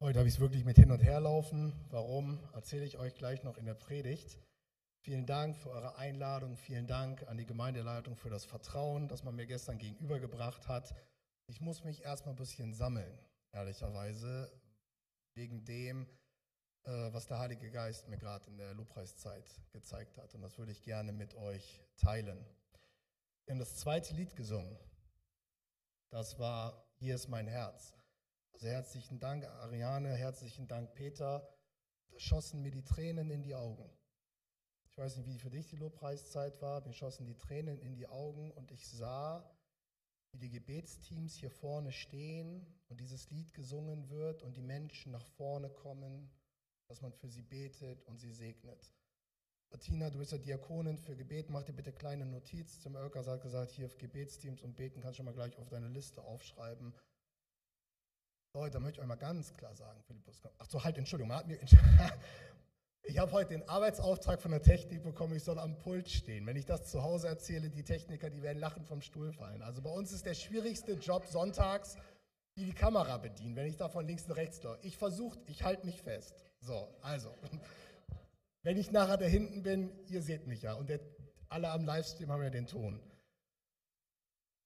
Heute habe ich es wirklich mit hin und her laufen. Warum, erzähle ich euch gleich noch in der Predigt. Vielen Dank für eure Einladung. Vielen Dank an die Gemeindeleitung für das Vertrauen, das man mir gestern gegenübergebracht hat. Ich muss mich erstmal ein bisschen sammeln, ehrlicherweise, wegen dem, äh, was der Heilige Geist mir gerade in der Lobpreiszeit gezeigt hat. Und das würde ich gerne mit euch teilen. Wir haben das zweite Lied gesungen. Das war Hier ist mein Herz. Also herzlichen Dank, Ariane, herzlichen Dank, Peter. Da schossen mir die Tränen in die Augen. Ich weiß nicht, wie für dich die Lobpreiszeit war. Mir schossen die Tränen in die Augen und ich sah, wie die Gebetsteams hier vorne stehen und dieses Lied gesungen wird und die Menschen nach vorne kommen, dass man für sie betet und sie segnet. Martina, du bist ja Diakonin für Gebet, mach dir bitte kleine Notiz. Zum Ölker hat gesagt, hier auf Gebetsteams und Beten kannst du schon mal gleich auf deine Liste aufschreiben. Leute, da möchte ich euch mal ganz klar sagen, Philippus. Ach so, halt, Entschuldigung. Ich habe heute den Arbeitsauftrag von der Technik bekommen, ich soll am Pult stehen. Wenn ich das zu Hause erzähle, die Techniker, die werden lachen vom Stuhl fallen. Also bei uns ist der schwierigste Job sonntags, die die Kamera bedienen, wenn ich da von links und rechts laufe. Ich versuche, ich halte mich fest. So, also, wenn ich nachher da hinten bin, ihr seht mich ja. Und der, alle am Livestream haben ja den Ton.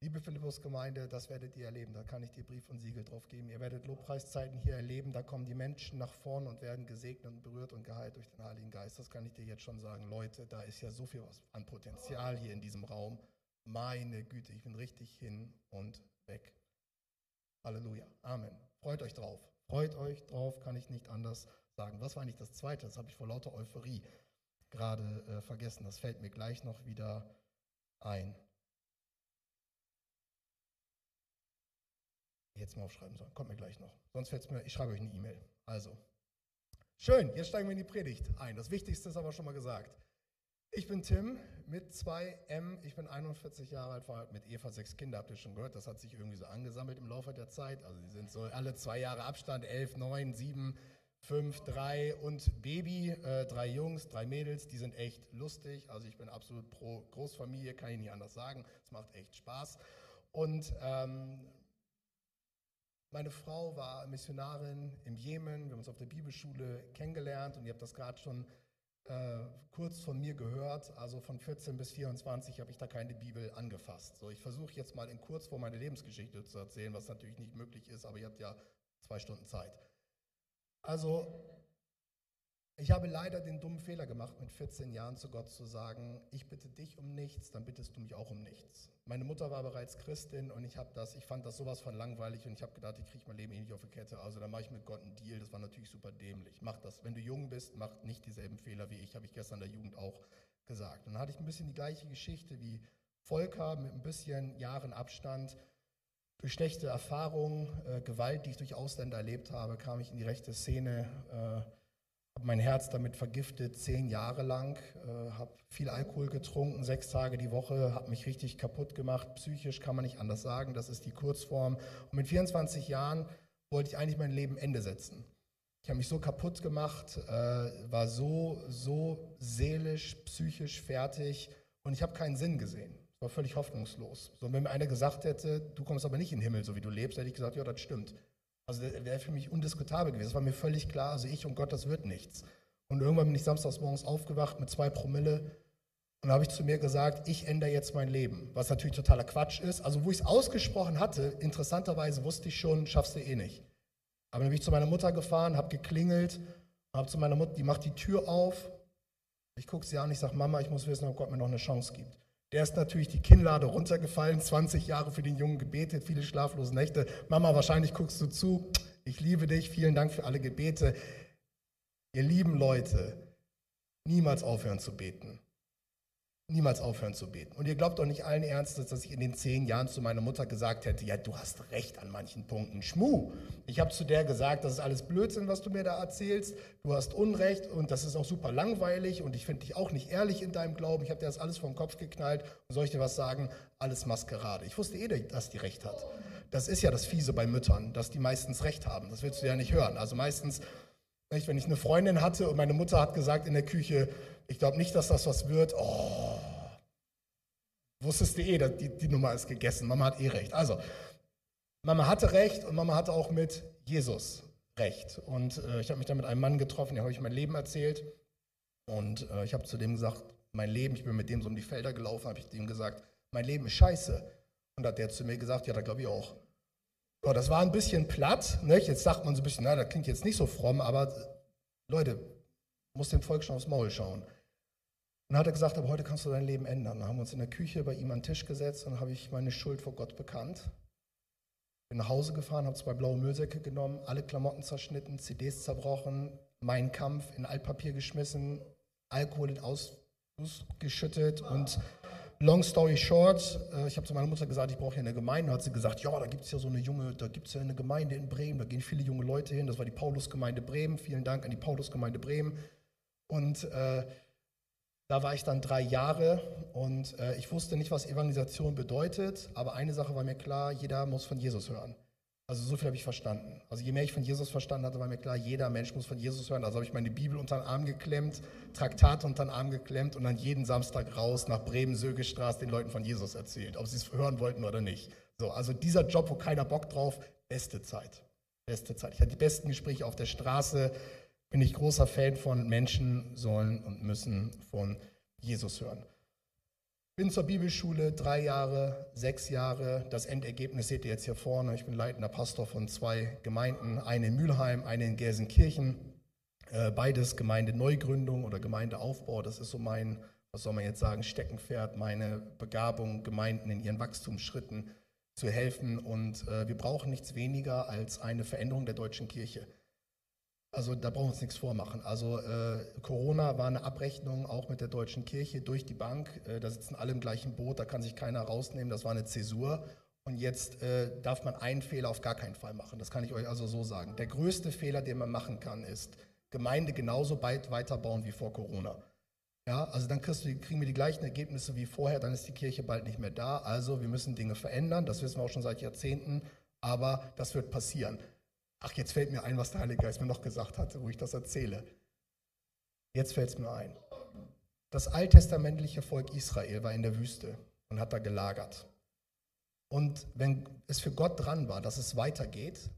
Liebe Philippus-Gemeinde, das werdet ihr erleben. Da kann ich dir Brief und Siegel drauf geben. Ihr werdet Lobpreiszeiten hier erleben. Da kommen die Menschen nach vorne und werden gesegnet und berührt und geheilt durch den Heiligen Geist. Das kann ich dir jetzt schon sagen. Leute, da ist ja so viel an Potenzial hier in diesem Raum. Meine Güte, ich bin richtig hin und weg. Halleluja. Amen. Freut euch drauf. Freut euch drauf, kann ich nicht anders sagen. Was war eigentlich das Zweite? Das habe ich vor lauter Euphorie gerade äh, vergessen. Das fällt mir gleich noch wieder ein. Jetzt mal aufschreiben sollen. Kommt mir gleich noch. Sonst fällt es mir, ich schreibe euch eine E-Mail. Also, schön, jetzt steigen wir in die Predigt ein. Das Wichtigste ist aber schon mal gesagt. Ich bin Tim mit zwei M. Ich bin 41 Jahre alt, verheiratet mit Eva, sechs Kinder, habt ihr schon gehört. Das hat sich irgendwie so angesammelt im Laufe der Zeit. Also, die sind so alle zwei Jahre Abstand: elf, neun, sieben, fünf, drei und Baby, äh, drei Jungs, drei Mädels. Die sind echt lustig. Also, ich bin absolut pro Großfamilie, kann ich nicht anders sagen. Es macht echt Spaß. Und ähm, meine Frau war Missionarin im Jemen. Wir haben uns auf der Bibelschule kennengelernt und ihr habt das gerade schon äh, kurz von mir gehört. Also von 14 bis 24 habe ich da keine Bibel angefasst. So, ich versuche jetzt mal in Kurzform meine Lebensgeschichte zu erzählen, was natürlich nicht möglich ist, aber ihr habt ja zwei Stunden Zeit. Also ich habe leider den dummen Fehler gemacht, mit 14 Jahren zu Gott zu sagen, ich bitte dich um nichts, dann bittest du mich auch um nichts. Meine Mutter war bereits Christin und ich das, ich fand das sowas von langweilig und ich habe gedacht, ich kriege mein Leben eh nicht auf die Kette. Also dann mache ich mit Gott einen Deal. Das war natürlich super dämlich. Mach das. Wenn du jung bist, mach nicht dieselben Fehler wie ich, habe ich gestern in der Jugend auch gesagt. Und dann hatte ich ein bisschen die gleiche Geschichte wie Volker mit ein bisschen Jahren Abstand. Durch schlechte Erfahrungen, äh, Gewalt, die ich durch Ausländer erlebt habe, kam ich in die rechte Szene. Äh, habe mein Herz damit vergiftet, zehn Jahre lang, äh, habe viel Alkohol getrunken, sechs Tage die Woche, habe mich richtig kaputt gemacht. Psychisch kann man nicht anders sagen, das ist die Kurzform. Und mit 24 Jahren wollte ich eigentlich mein Leben Ende setzen. Ich habe mich so kaputt gemacht, äh, war so, so seelisch, psychisch fertig und ich habe keinen Sinn gesehen. Es war völlig hoffnungslos. So, wenn mir einer gesagt hätte, du kommst aber nicht in den Himmel, so wie du lebst, hätte ich gesagt, ja, das stimmt. Also wäre für mich undiskutabel gewesen. Das war mir völlig klar. Also ich und Gott, das wird nichts. Und irgendwann bin ich samstags morgens aufgewacht mit zwei Promille und habe ich zu mir gesagt, ich ändere jetzt mein Leben, was natürlich totaler Quatsch ist. Also wo ich es ausgesprochen hatte, interessanterweise wusste ich schon, schaffst du eh nicht. Aber dann bin ich zu meiner Mutter gefahren, habe geklingelt habe zu meiner Mutter, die macht die Tür auf. Ich gucke sie an, ich sage, Mama, ich muss wissen, ob Gott mir noch eine Chance gibt. Der ist natürlich die Kinnlade runtergefallen, 20 Jahre für den Jungen gebetet, viele schlaflose Nächte. Mama, wahrscheinlich guckst du zu. Ich liebe dich, vielen Dank für alle Gebete. Ihr lieben Leute, niemals aufhören zu beten niemals aufhören zu beten. Und ihr glaubt doch nicht allen Ernstes, dass ich in den zehn Jahren zu meiner Mutter gesagt hätte, ja, du hast recht an manchen Punkten. Schmu. Ich habe zu der gesagt, das ist alles Blödsinn, was du mir da erzählst. Du hast Unrecht und das ist auch super langweilig und ich finde dich auch nicht ehrlich in deinem Glauben. Ich habe dir das alles vom Kopf geknallt und soll ich dir was sagen? Alles Maskerade. Ich wusste eh, dass die recht hat. Das ist ja das Fiese bei Müttern, dass die meistens recht haben. Das willst du ja nicht hören. Also meistens wenn ich eine Freundin hatte und meine Mutter hat gesagt in der Küche, ich glaube nicht, dass das was wird. Oh, wusstest du eh, die, die Nummer ist gegessen. Mama hat eh recht. Also, Mama hatte recht und Mama hatte auch mit Jesus recht. Und äh, ich habe mich dann mit einem Mann getroffen, dem habe ich mein Leben erzählt. Und äh, ich habe zu dem gesagt, mein Leben, ich bin mit dem so um die Felder gelaufen, habe ich dem gesagt, mein Leben ist scheiße. Und hat der zu mir gesagt, ja, da glaube ich auch. Ja, das war ein bisschen platt. Ne? Jetzt sagt man so ein bisschen, na, das klingt jetzt nicht so fromm, aber Leute, muss dem Volk schon aufs Maul schauen. Dann hat er gesagt, aber heute kannst du dein Leben ändern. Dann haben wir uns in der Küche bei ihm an den Tisch gesetzt und habe ich meine Schuld vor Gott bekannt. Bin nach Hause gefahren, habe zwei blaue Müllsäcke genommen, alle Klamotten zerschnitten, CDs zerbrochen, meinen Kampf in Altpapier geschmissen, Alkohol in Ausguss geschüttet und Long story short, äh, ich habe zu meiner Mutter gesagt, ich brauche hier eine Gemeinde. Hat sie gesagt, ja, da gibt es ja so eine junge, da gibt es ja eine Gemeinde in Bremen, da gehen viele junge Leute hin. Das war die Paulusgemeinde Bremen. Vielen Dank an die Paulusgemeinde Bremen. Und äh, da war ich dann drei Jahre und äh, ich wusste nicht, was Evangelisation bedeutet, aber eine Sache war mir klar, jeder muss von Jesus hören. Also so viel habe ich verstanden. Also je mehr ich von Jesus verstanden hatte, war mir klar, jeder Mensch muss von Jesus hören. Also habe ich meine Bibel unter den Arm geklemmt, Traktate unter den Arm geklemmt und dann jeden Samstag raus nach Bremen-Sögestraße den Leuten von Jesus erzählt, ob sie es hören wollten oder nicht. So, also dieser Job, wo keiner Bock drauf, beste Zeit. Beste Zeit. Ich hatte die besten Gespräche auf der Straße, bin ich großer Fan von Menschen sollen und müssen von Jesus hören. Bin zur Bibelschule drei Jahre, sechs Jahre. Das Endergebnis seht ihr jetzt hier vorne. Ich bin leitender Pastor von zwei Gemeinden, eine in Mülheim, eine in Gelsenkirchen. Äh, beides Gemeindeneugründung oder Gemeindeaufbau. Das ist so mein, was soll man jetzt sagen, Steckenpferd, meine Begabung, Gemeinden in ihren Wachstumsschritten zu helfen. Und äh, wir brauchen nichts weniger als eine Veränderung der deutschen Kirche. Also da brauchen wir uns nichts vormachen. Also äh, Corona war eine Abrechnung auch mit der deutschen Kirche durch die Bank. Äh, da sitzen alle im gleichen Boot, da kann sich keiner rausnehmen. Das war eine Zäsur. Und jetzt äh, darf man einen Fehler auf gar keinen Fall machen. Das kann ich euch also so sagen. Der größte Fehler, den man machen kann, ist Gemeinde genauso bald weiterbauen wie vor Corona. Ja, also dann du, kriegen wir die gleichen Ergebnisse wie vorher, dann ist die Kirche bald nicht mehr da. Also wir müssen Dinge verändern, das wissen wir auch schon seit Jahrzehnten, aber das wird passieren. Ach, jetzt fällt mir ein, was der Heilige Geist mir noch gesagt hatte, wo ich das erzähle. Jetzt fällt es mir ein. Das alttestamentliche Volk Israel war in der Wüste und hat da gelagert. Und wenn es für Gott dran war, dass es weitergeht,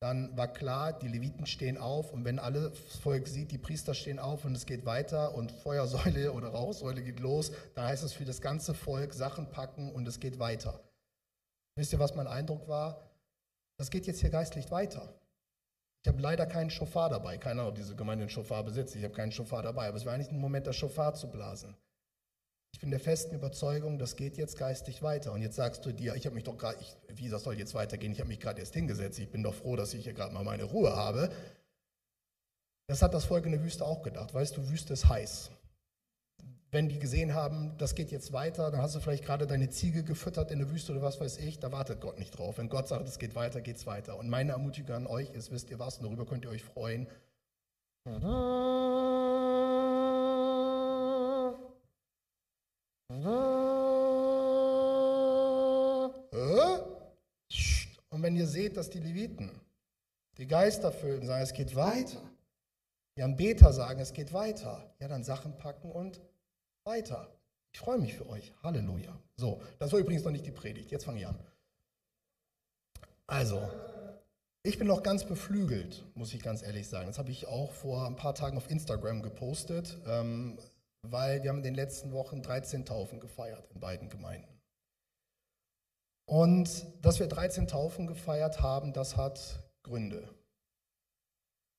dann war klar, die Leviten stehen auf und wenn alle Volk sieht, die Priester stehen auf und es geht weiter und Feuersäule oder Rauchsäule geht los, dann heißt es für das ganze Volk Sachen packen und es geht weiter. Wisst ihr, was mein Eindruck war? Das geht jetzt hier geistlich weiter. Ich habe leider keinen Schofar dabei. Keine Ahnung, diese Gemeinde einen Schofar besitzt. Ich habe keinen Schofar dabei. Aber es war eigentlich ein Moment, das Schofar zu blasen. Ich bin der festen Überzeugung, das geht jetzt geistig weiter. Und jetzt sagst du dir, ich habe mich doch gerade, wie das soll jetzt weitergehen? Ich habe mich gerade erst hingesetzt. Ich bin doch froh, dass ich hier gerade mal meine Ruhe habe. Das hat das Volk in der Wüste auch gedacht. Weißt du, Wüste ist heiß wenn die gesehen haben, das geht jetzt weiter, dann hast du vielleicht gerade deine Ziege gefüttert in der Wüste oder was weiß ich, da wartet Gott nicht drauf. Wenn Gott sagt, es geht weiter, geht es weiter. Und meine Ermutigung an euch ist, wisst ihr was, darüber könnt ihr euch freuen. Und wenn ihr seht, dass die Leviten, die Geisterfüllten sagen, es geht weiter, die Anbeter sagen, es geht weiter, ja, dann Sachen packen und weiter. Ich freue mich für euch. Halleluja. So, das war übrigens noch nicht die Predigt. Jetzt fange ich an. Also, ich bin noch ganz beflügelt, muss ich ganz ehrlich sagen. Das habe ich auch vor ein paar Tagen auf Instagram gepostet, ähm, weil wir haben in den letzten Wochen 13 Taufen gefeiert in beiden Gemeinden. Und dass wir 13 Taufen gefeiert haben, das hat Gründe.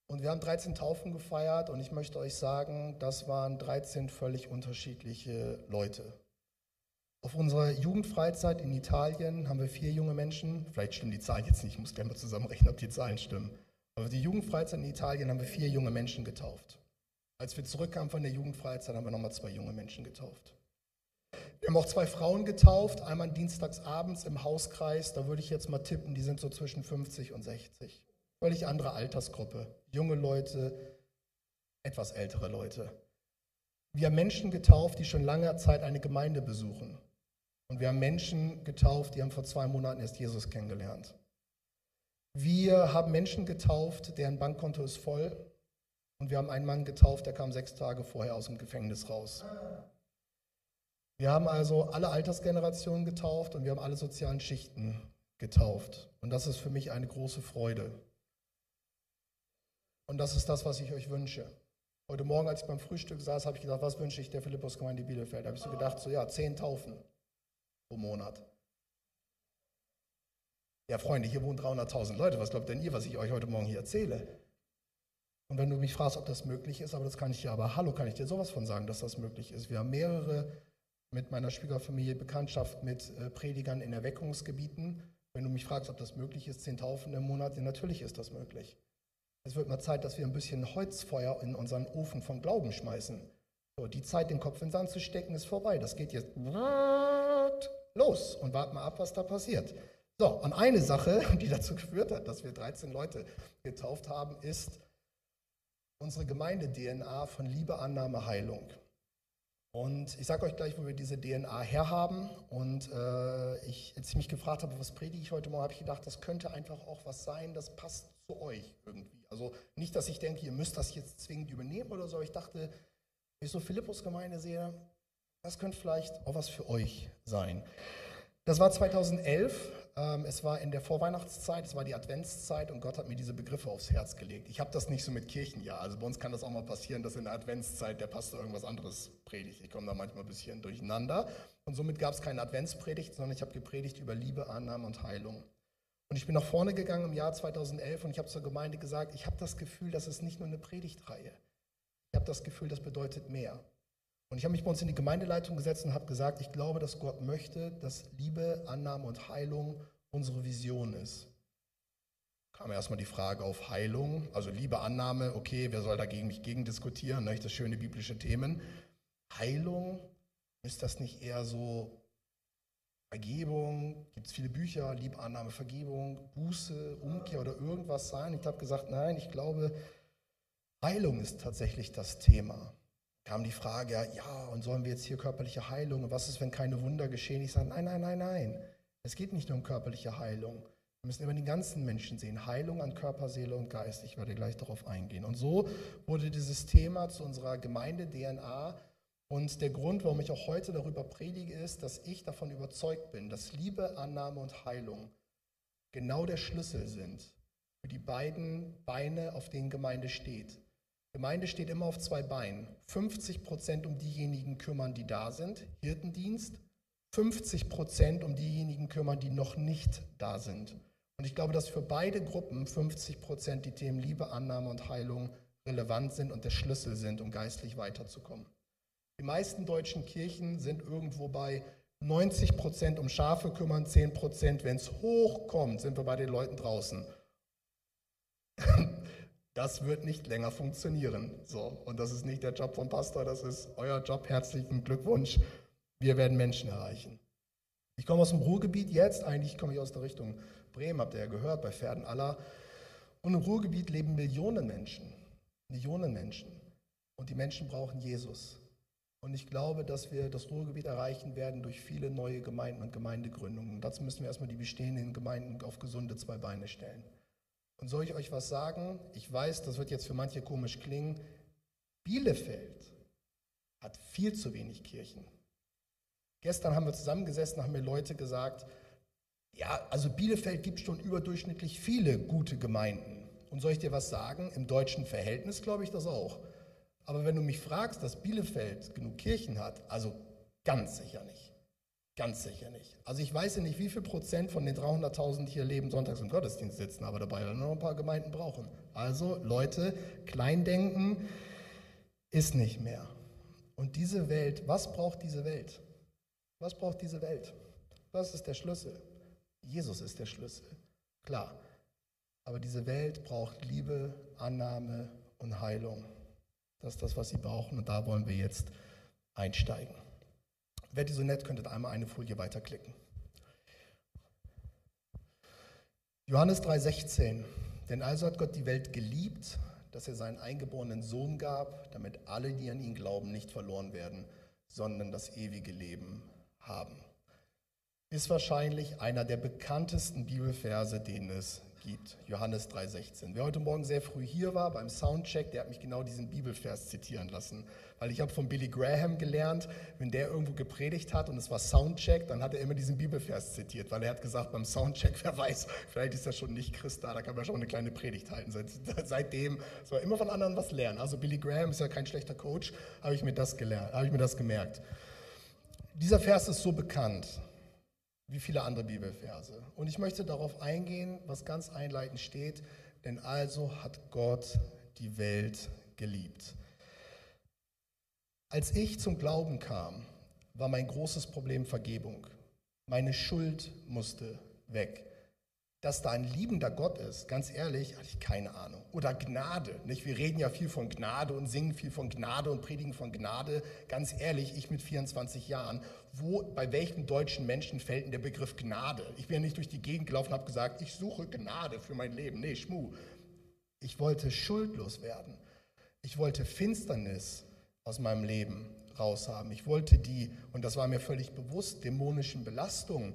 Und wir haben 13 Taufen gefeiert und ich möchte euch sagen, das waren 13 völlig unterschiedliche Leute. Auf unserer Jugendfreizeit in Italien haben wir vier junge Menschen, vielleicht stimmen die Zahlen jetzt nicht, ich muss gerne mal zusammenrechnen, ob die Zahlen stimmen. Aber die Jugendfreizeit in Italien haben wir vier junge Menschen getauft. Als wir zurückkamen von der Jugendfreizeit, haben wir nochmal zwei junge Menschen getauft. Wir haben auch zwei Frauen getauft, einmal dienstags abends im Hauskreis, da würde ich jetzt mal tippen, die sind so zwischen 50 und 60. Völlig andere Altersgruppe. Junge Leute, etwas ältere Leute. Wir haben Menschen getauft, die schon lange Zeit eine Gemeinde besuchen. Und wir haben Menschen getauft, die haben vor zwei Monaten erst Jesus kennengelernt. Wir haben Menschen getauft, deren Bankkonto ist voll. Und wir haben einen Mann getauft, der kam sechs Tage vorher aus dem Gefängnis raus. Wir haben also alle Altersgenerationen getauft und wir haben alle sozialen Schichten getauft. Und das ist für mich eine große Freude. Und das ist das, was ich euch wünsche. Heute Morgen, als ich beim Frühstück saß, habe ich gedacht, was wünsche ich der Philippus-Gemeinde Bielefeld? Da habe ich so gedacht, so ja, zehn Taufen pro Monat. Ja, Freunde, hier wohnen 300.000 Leute. Was glaubt denn ihr, was ich euch heute Morgen hier erzähle? Und wenn du mich fragst, ob das möglich ist, aber das kann ich dir, aber hallo, kann ich dir sowas von sagen, dass das möglich ist. Wir haben mehrere mit meiner Schwiegerfamilie Bekanntschaft mit äh, Predigern in Erweckungsgebieten. Wenn du mich fragst, ob das möglich ist, zehn Taufen im Monat, ja, natürlich ist das möglich. Es wird mal Zeit, dass wir ein bisschen Holzfeuer in unseren Ofen von Glauben schmeißen. So, die Zeit, den Kopf in den Sand zu stecken, ist vorbei. Das geht jetzt los und warten mal ab, was da passiert. So, und eine Sache, die dazu geführt hat, dass wir 13 Leute getauft haben, ist unsere Gemeinde-DNA von Liebe, Annahme, Heilung. Und ich sage euch gleich, wo wir diese DNA herhaben. Und äh, ich, als ich mich gefragt habe, was predige ich heute Morgen, habe ich gedacht, das könnte einfach auch was sein, das passt zu euch irgendwie. Also nicht, dass ich denke, ihr müsst das jetzt zwingend übernehmen oder so. Ich dachte, wenn ich so Philippus-Gemeinde sehe, das könnte vielleicht auch was für euch sein. Das war 2011. Ähm, es war in der Vorweihnachtszeit, es war die Adventszeit und Gott hat mir diese Begriffe aufs Herz gelegt. Ich habe das nicht so mit Kirchenjahr. Also bei uns kann das auch mal passieren, dass in der Adventszeit der Pastor irgendwas anderes predigt. Ich komme da manchmal ein bisschen durcheinander. Und somit gab es keine Adventspredigt, sondern ich habe gepredigt über Liebe, Annahme und Heilung. Und ich bin nach vorne gegangen im Jahr 2011 und ich habe zur Gemeinde gesagt, ich habe das Gefühl, das ist nicht nur eine Predigtreihe. Ich habe das Gefühl, das bedeutet mehr. Und ich habe mich bei uns in die Gemeindeleitung gesetzt und habe gesagt, ich glaube, dass Gott möchte, dass Liebe, Annahme und Heilung unsere Vision ist. Kam erstmal die Frage auf Heilung, also Liebe, Annahme, okay, wer soll dagegen mich gegen diskutieren, ne? das schöne biblische Themen. Heilung, ist das nicht eher so Vergebung, gibt es viele Bücher, Liebe, Annahme, Vergebung, Buße, Umkehr oder irgendwas sein? Ich habe gesagt, nein, ich glaube, Heilung ist tatsächlich das Thema kam die Frage, ja, und sollen wir jetzt hier körperliche Heilung? Und was ist, wenn keine Wunder geschehen? Ich sage, nein, nein, nein, nein. Es geht nicht nur um körperliche Heilung. Wir müssen immer den ganzen Menschen sehen. Heilung an Körper, Seele und Geist. Ich werde gleich darauf eingehen. Und so wurde dieses Thema zu unserer Gemeinde-DNA. Und der Grund, warum ich auch heute darüber predige, ist, dass ich davon überzeugt bin, dass Liebe, Annahme und Heilung genau der Schlüssel sind für die beiden Beine, auf denen Gemeinde steht. Gemeinde steht immer auf zwei Beinen. 50 Prozent um diejenigen kümmern, die da sind, Hirtendienst. 50 Prozent um diejenigen kümmern, die noch nicht da sind. Und ich glaube, dass für beide Gruppen 50 Prozent die Themen Liebe, Annahme und Heilung relevant sind und der Schlüssel sind, um geistlich weiterzukommen. Die meisten deutschen Kirchen sind irgendwo bei 90 Prozent um Schafe kümmern, 10 Prozent, wenn es hochkommt, sind wir bei den Leuten draußen. Das wird nicht länger funktionieren. So, und das ist nicht der Job vom Pastor, das ist euer Job. Herzlichen Glückwunsch. Wir werden Menschen erreichen. Ich komme aus dem Ruhrgebiet jetzt, eigentlich komme ich aus der Richtung Bremen, habt ihr ja gehört, bei Pferden aller. Und im Ruhrgebiet leben Millionen Menschen. Millionen Menschen. Und die Menschen brauchen Jesus. Und ich glaube, dass wir das Ruhrgebiet erreichen werden durch viele neue Gemeinden und Gemeindegründungen. Und dazu müssen wir erstmal die bestehenden Gemeinden auf gesunde zwei Beine stellen. Und soll ich euch was sagen? Ich weiß, das wird jetzt für manche komisch klingen. Bielefeld hat viel zu wenig Kirchen. Gestern haben wir zusammengesessen, haben mir Leute gesagt, ja, also Bielefeld gibt schon überdurchschnittlich viele gute Gemeinden. Und soll ich dir was sagen? Im deutschen Verhältnis glaube ich das auch. Aber wenn du mich fragst, dass Bielefeld genug Kirchen hat, also ganz sicher nicht. Ganz sicher nicht. Also ich weiß ja nicht, wie viel Prozent von den 300.000, die hier leben, sonntags im Gottesdienst sitzen, aber dabei noch ein paar Gemeinden brauchen. Also Leute, Kleindenken ist nicht mehr. Und diese Welt, was braucht diese Welt? Was braucht diese Welt? Was ist der Schlüssel? Jesus ist der Schlüssel. Klar. Aber diese Welt braucht Liebe, Annahme und Heilung. Das ist das, was sie brauchen. Und da wollen wir jetzt einsteigen. Wärt ihr so nett, könntet einmal eine Folie weiterklicken. Johannes 3:16. Denn also hat Gott die Welt geliebt, dass er seinen eingeborenen Sohn gab, damit alle, die an ihn glauben, nicht verloren werden, sondern das ewige Leben haben. Ist wahrscheinlich einer der bekanntesten Bibelverse, den es gibt. Johannes 3,16. Wer heute Morgen sehr früh hier war beim Soundcheck, der hat mich genau diesen Bibelvers zitieren lassen. Weil ich habe von Billy Graham gelernt, wenn der irgendwo gepredigt hat und es war Soundcheck, dann hat er immer diesen Bibelvers zitiert, weil er hat gesagt, beim Soundcheck, wer weiß, vielleicht ist er schon nicht Christ da, da kann man schon eine kleine Predigt halten. Seit, seitdem soll er immer von anderen was lernen. Also Billy Graham ist ja kein schlechter Coach, habe ich mir das gelernt, habe ich mir das gemerkt. Dieser Vers ist so bekannt wie viele andere Bibelverse. Und ich möchte darauf eingehen, was ganz einleitend steht, denn also hat Gott die Welt geliebt. Als ich zum Glauben kam, war mein großes Problem Vergebung. Meine Schuld musste weg dass da ein liebender Gott ist, ganz ehrlich, hatte ich keine Ahnung. Oder Gnade, nicht? Wir reden ja viel von Gnade und singen viel von Gnade und predigen von Gnade. Ganz ehrlich, ich mit 24 Jahren, wo, bei welchem deutschen Menschen fällt denn der Begriff Gnade? Ich bin ja nicht durch die Gegend gelaufen und habe gesagt, ich suche Gnade für mein Leben. Nee, Schmu. Ich wollte schuldlos werden. Ich wollte Finsternis aus meinem Leben raushaben. Ich wollte die, und das war mir völlig bewusst, dämonischen Belastungen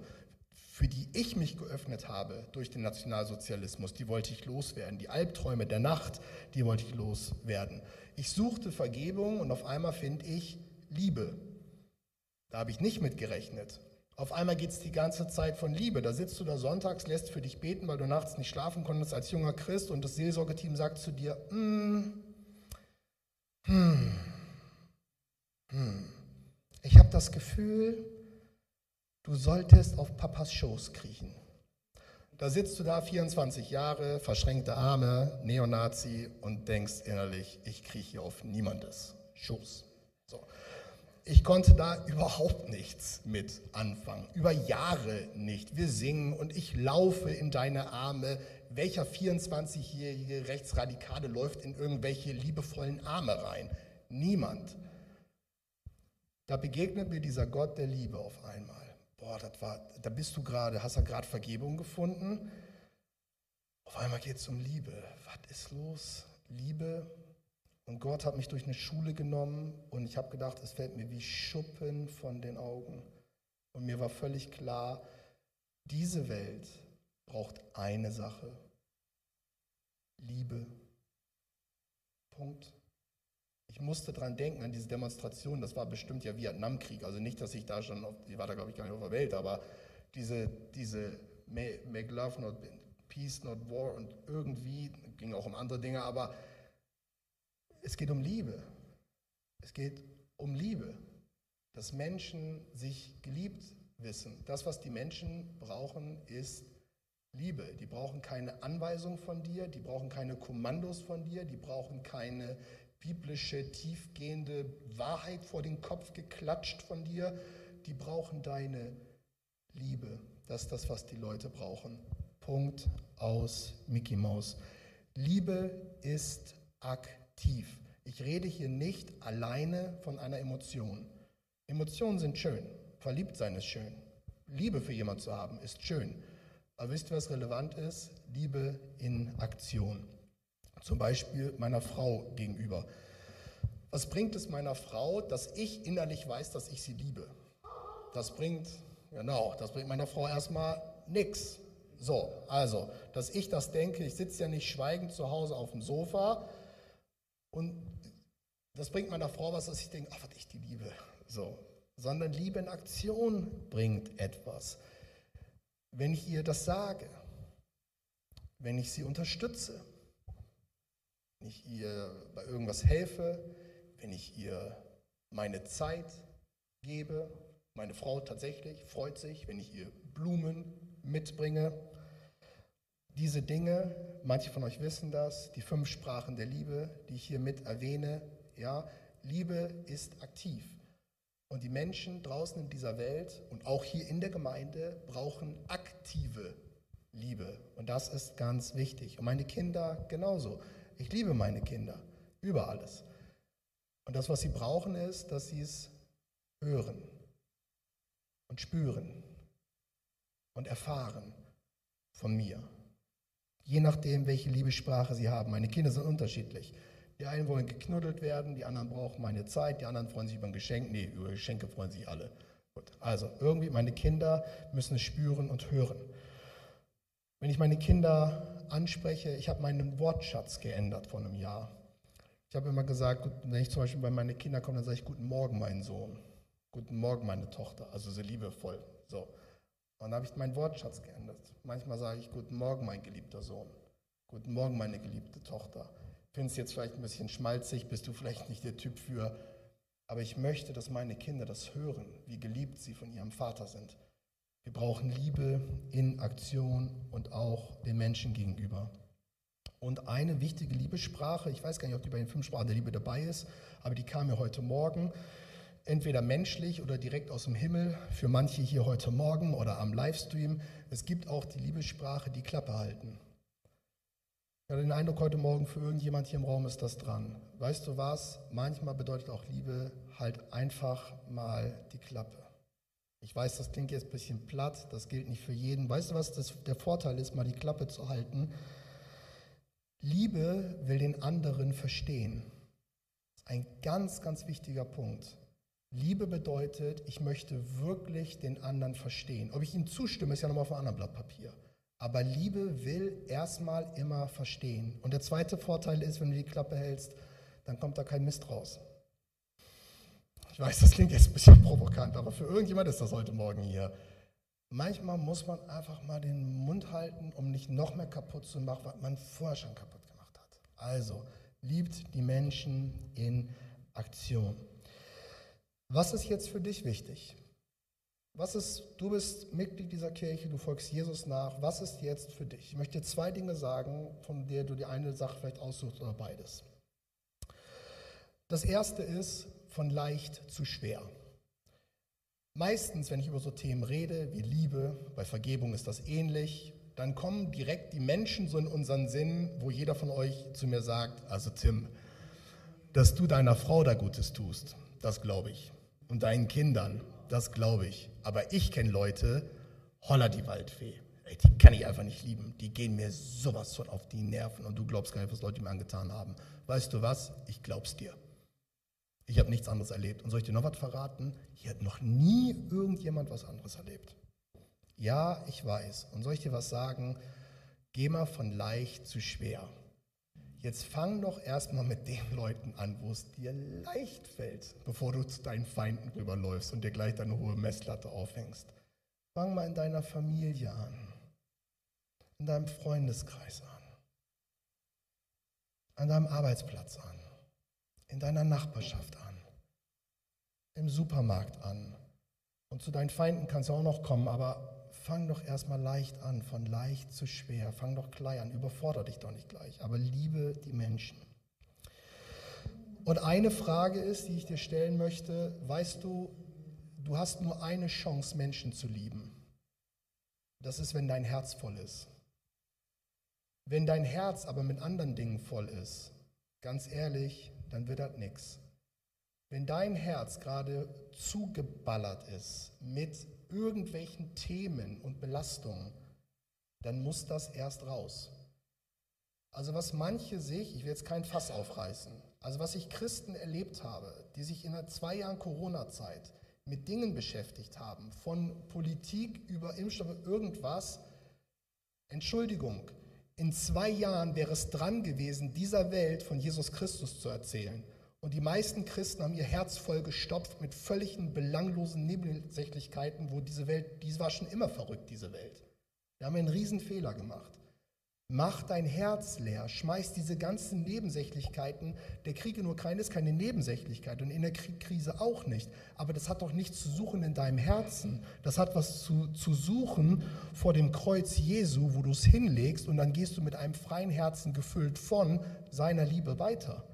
für die ich mich geöffnet habe durch den Nationalsozialismus, die wollte ich loswerden. Die Albträume der Nacht, die wollte ich loswerden. Ich suchte Vergebung und auf einmal finde ich Liebe. Da habe ich nicht mit gerechnet. Auf einmal geht es die ganze Zeit von Liebe. Da sitzt du da sonntags, lässt für dich beten, weil du nachts nicht schlafen konntest als junger Christ und das Seelsorgeteam sagt zu dir, mm, hm, hm, ich habe das Gefühl, Du solltest auf Papas Schoß kriechen. Da sitzt du da 24 Jahre, verschränkte Arme, Neonazi und denkst innerlich, ich krieche hier auf niemandes Schoß. So. Ich konnte da überhaupt nichts mit anfangen, über Jahre nicht. Wir singen und ich laufe in deine Arme. Welcher 24-jährige Rechtsradikale läuft in irgendwelche liebevollen Arme rein? Niemand. Da begegnet mir dieser Gott der Liebe auf einmal boah, das war, da bist du gerade, hast du gerade Vergebung gefunden. Auf einmal geht es um Liebe. Was ist los? Liebe. Und Gott hat mich durch eine Schule genommen und ich habe gedacht, es fällt mir wie Schuppen von den Augen. Und mir war völlig klar, diese Welt braucht eine Sache. Liebe. Punkt. Ich musste dran denken, an diese Demonstration, das war bestimmt ja Vietnamkrieg, also nicht, dass ich da schon, auf, ich war da glaube ich gar nicht auf der Welt, aber diese, diese Make Love Not Peace Not War und irgendwie, ging auch um andere Dinge, aber es geht um Liebe. Es geht um Liebe, dass Menschen sich geliebt wissen. Das, was die Menschen brauchen, ist Liebe. Die brauchen keine Anweisung von dir, die brauchen keine Kommandos von dir, die brauchen keine biblische, tiefgehende Wahrheit vor den Kopf geklatscht von dir. Die brauchen deine Liebe. Das ist das, was die Leute brauchen. Punkt aus Mickey Mouse. Liebe ist aktiv. Ich rede hier nicht alleine von einer Emotion. Emotionen sind schön. Verliebt sein ist schön. Liebe für jemanden zu haben ist schön. Aber wisst ihr, was relevant ist? Liebe in Aktion zum Beispiel meiner Frau gegenüber. Was bringt es meiner Frau, dass ich innerlich weiß, dass ich sie liebe? Das bringt, genau, das bringt meiner Frau erstmal nichts. So, also, dass ich das denke, ich sitze ja nicht schweigend zu Hause auf dem Sofa und das bringt meiner Frau was, dass ich denke, ach, was ich die liebe. So, sondern Liebe in Aktion bringt etwas. Wenn ich ihr das sage, wenn ich sie unterstütze, wenn ich ihr bei irgendwas helfe, wenn ich ihr meine Zeit gebe. Meine Frau tatsächlich freut sich, wenn ich ihr Blumen mitbringe. Diese Dinge, manche von euch wissen das, die fünf Sprachen der Liebe, die ich hier mit erwähne, ja, Liebe ist aktiv. Und die Menschen draußen in dieser Welt und auch hier in der Gemeinde brauchen aktive Liebe. Und das ist ganz wichtig. Und meine Kinder genauso. Ich liebe meine Kinder über alles. Und das, was sie brauchen, ist, dass sie es hören und spüren und erfahren von mir. Je nachdem, welche Liebessprache sie haben. Meine Kinder sind unterschiedlich. Die einen wollen geknuddelt werden, die anderen brauchen meine Zeit, die anderen freuen sich über ein Geschenk. Nee, über Geschenke freuen sich alle. Gut. Also irgendwie, meine Kinder müssen es spüren und hören. Wenn ich meine Kinder anspreche, ich habe meinen Wortschatz geändert vor einem Jahr. Ich habe immer gesagt, wenn ich zum Beispiel bei meinen Kindern komme, dann sage ich Guten Morgen, mein Sohn. Guten Morgen, meine Tochter. Also so liebevoll. So. Und dann habe ich meinen Wortschatz geändert. Manchmal sage ich Guten Morgen, mein geliebter Sohn. Guten Morgen, meine geliebte Tochter. Findest jetzt vielleicht ein bisschen schmalzig, bist du vielleicht nicht der Typ für. Aber ich möchte, dass meine Kinder das hören, wie geliebt sie von ihrem Vater sind. Wir brauchen Liebe in Aktion und auch den Menschen gegenüber. Und eine wichtige Liebessprache, ich weiß gar nicht, ob die bei den fünf Sprachen der Liebe dabei ist, aber die kam mir heute Morgen, entweder menschlich oder direkt aus dem Himmel, für manche hier heute Morgen oder am Livestream. Es gibt auch die Liebessprache, die Klappe halten. Ich hatte den Eindruck, heute Morgen für irgendjemand hier im Raum ist das dran. Weißt du was? Manchmal bedeutet auch Liebe halt einfach mal die Klappe. Ich weiß, das klingt jetzt ein bisschen platt, das gilt nicht für jeden. Weißt du, was das, der Vorteil ist, mal die Klappe zu halten? Liebe will den anderen verstehen. Ein ganz, ganz wichtiger Punkt. Liebe bedeutet, ich möchte wirklich den anderen verstehen. Ob ich ihm zustimme, ist ja nochmal auf einem anderen Blatt Papier. Aber Liebe will erstmal immer verstehen. Und der zweite Vorteil ist, wenn du die Klappe hältst, dann kommt da kein Mist raus. Weiß, das klingt jetzt ein bisschen provokant, aber für irgendjemand ist das heute Morgen hier. Manchmal muss man einfach mal den Mund halten, um nicht noch mehr kaputt zu machen, was man vorher schon kaputt gemacht hat. Also, liebt die Menschen in Aktion. Was ist jetzt für dich wichtig? Was ist, du bist Mitglied dieser Kirche, du folgst Jesus nach. Was ist jetzt für dich? Ich möchte zwei Dinge sagen, von der du die eine Sache vielleicht aussuchst oder beides. Das erste ist, von leicht zu schwer. Meistens, wenn ich über so Themen rede, wie Liebe, bei Vergebung ist das ähnlich, dann kommen direkt die Menschen so in unseren Sinn, wo jeder von euch zu mir sagt, also Tim, dass du deiner Frau da Gutes tust, das glaube ich. Und deinen Kindern, das glaube ich. Aber ich kenne Leute, holla die Waldfee. Ey, die kann ich einfach nicht lieben. Die gehen mir sowas von auf die Nerven und du glaubst gar nicht, was Leute mir angetan haben. Weißt du was? Ich glaub's dir. Ich habe nichts anderes erlebt. Und soll ich dir noch was verraten? Hier hat noch nie irgendjemand was anderes erlebt. Ja, ich weiß. Und soll ich dir was sagen? Geh mal von leicht zu schwer. Jetzt fang doch erstmal mit den Leuten an, wo es dir leicht fällt, bevor du zu deinen Feinden rüberläufst und dir gleich deine hohe Messlatte aufhängst. Fang mal in deiner Familie an, in deinem Freundeskreis an, an deinem Arbeitsplatz an in deiner Nachbarschaft an, im Supermarkt an. Und zu deinen Feinden kannst du auch noch kommen, aber fang doch erstmal leicht an, von leicht zu schwer. Fang doch klein an, überfordere dich doch nicht gleich, aber liebe die Menschen. Und eine Frage ist, die ich dir stellen möchte, weißt du, du hast nur eine Chance, Menschen zu lieben. Das ist, wenn dein Herz voll ist. Wenn dein Herz aber mit anderen Dingen voll ist, ganz ehrlich, dann wird das nichts. Wenn dein Herz gerade zugeballert ist mit irgendwelchen Themen und Belastungen, dann muss das erst raus. Also was manche sich, ich will jetzt kein Fass aufreißen, also was ich Christen erlebt habe, die sich in der zwei Jahren Corona-Zeit mit Dingen beschäftigt haben, von Politik über Impfstoffe, irgendwas, Entschuldigung, in zwei Jahren wäre es dran gewesen, dieser Welt von Jesus Christus zu erzählen. Und die meisten Christen haben ihr Herz voll gestopft mit völligen belanglosen Nebensächlichkeiten, wo diese Welt, die war schon immer verrückt, diese Welt. Wir haben einen Riesenfehler gemacht. Mach dein Herz leer, schmeiß diese ganzen Nebensächlichkeiten. Der Krieg in Ukraine ist keine Nebensächlichkeit und in der Krise auch nicht. Aber das hat doch nichts zu suchen in deinem Herzen. Das hat was zu, zu suchen vor dem Kreuz Jesu, wo du es hinlegst und dann gehst du mit einem freien Herzen gefüllt von seiner Liebe weiter.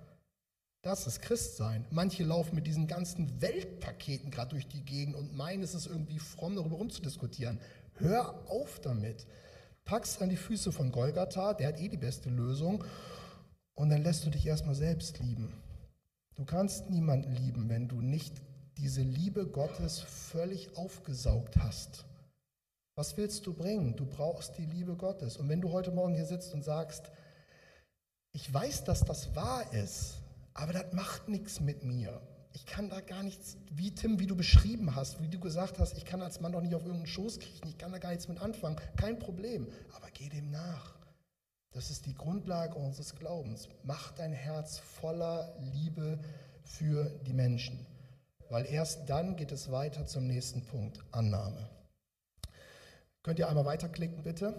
Das ist Christsein. Manche laufen mit diesen ganzen Weltpaketen gerade durch die Gegend und meinen, es ist irgendwie fromm, darüber rumzudiskutieren. Hör auf damit packst an die Füße von Golgatha, der hat eh die beste Lösung, und dann lässt du dich erstmal selbst lieben. Du kannst niemanden lieben, wenn du nicht diese Liebe Gottes völlig aufgesaugt hast. Was willst du bringen? Du brauchst die Liebe Gottes. Und wenn du heute Morgen hier sitzt und sagst, ich weiß, dass das wahr ist, aber das macht nichts mit mir. Ich kann da gar nichts, wie Tim, wie du beschrieben hast, wie du gesagt hast, ich kann als Mann doch nicht auf irgendeinen Schoß kriechen, ich kann da gar nichts mit anfangen. Kein Problem, aber geh dem nach. Das ist die Grundlage unseres Glaubens. Mach dein Herz voller Liebe für die Menschen, weil erst dann geht es weiter zum nächsten Punkt, Annahme. Könnt ihr einmal weiterklicken, bitte?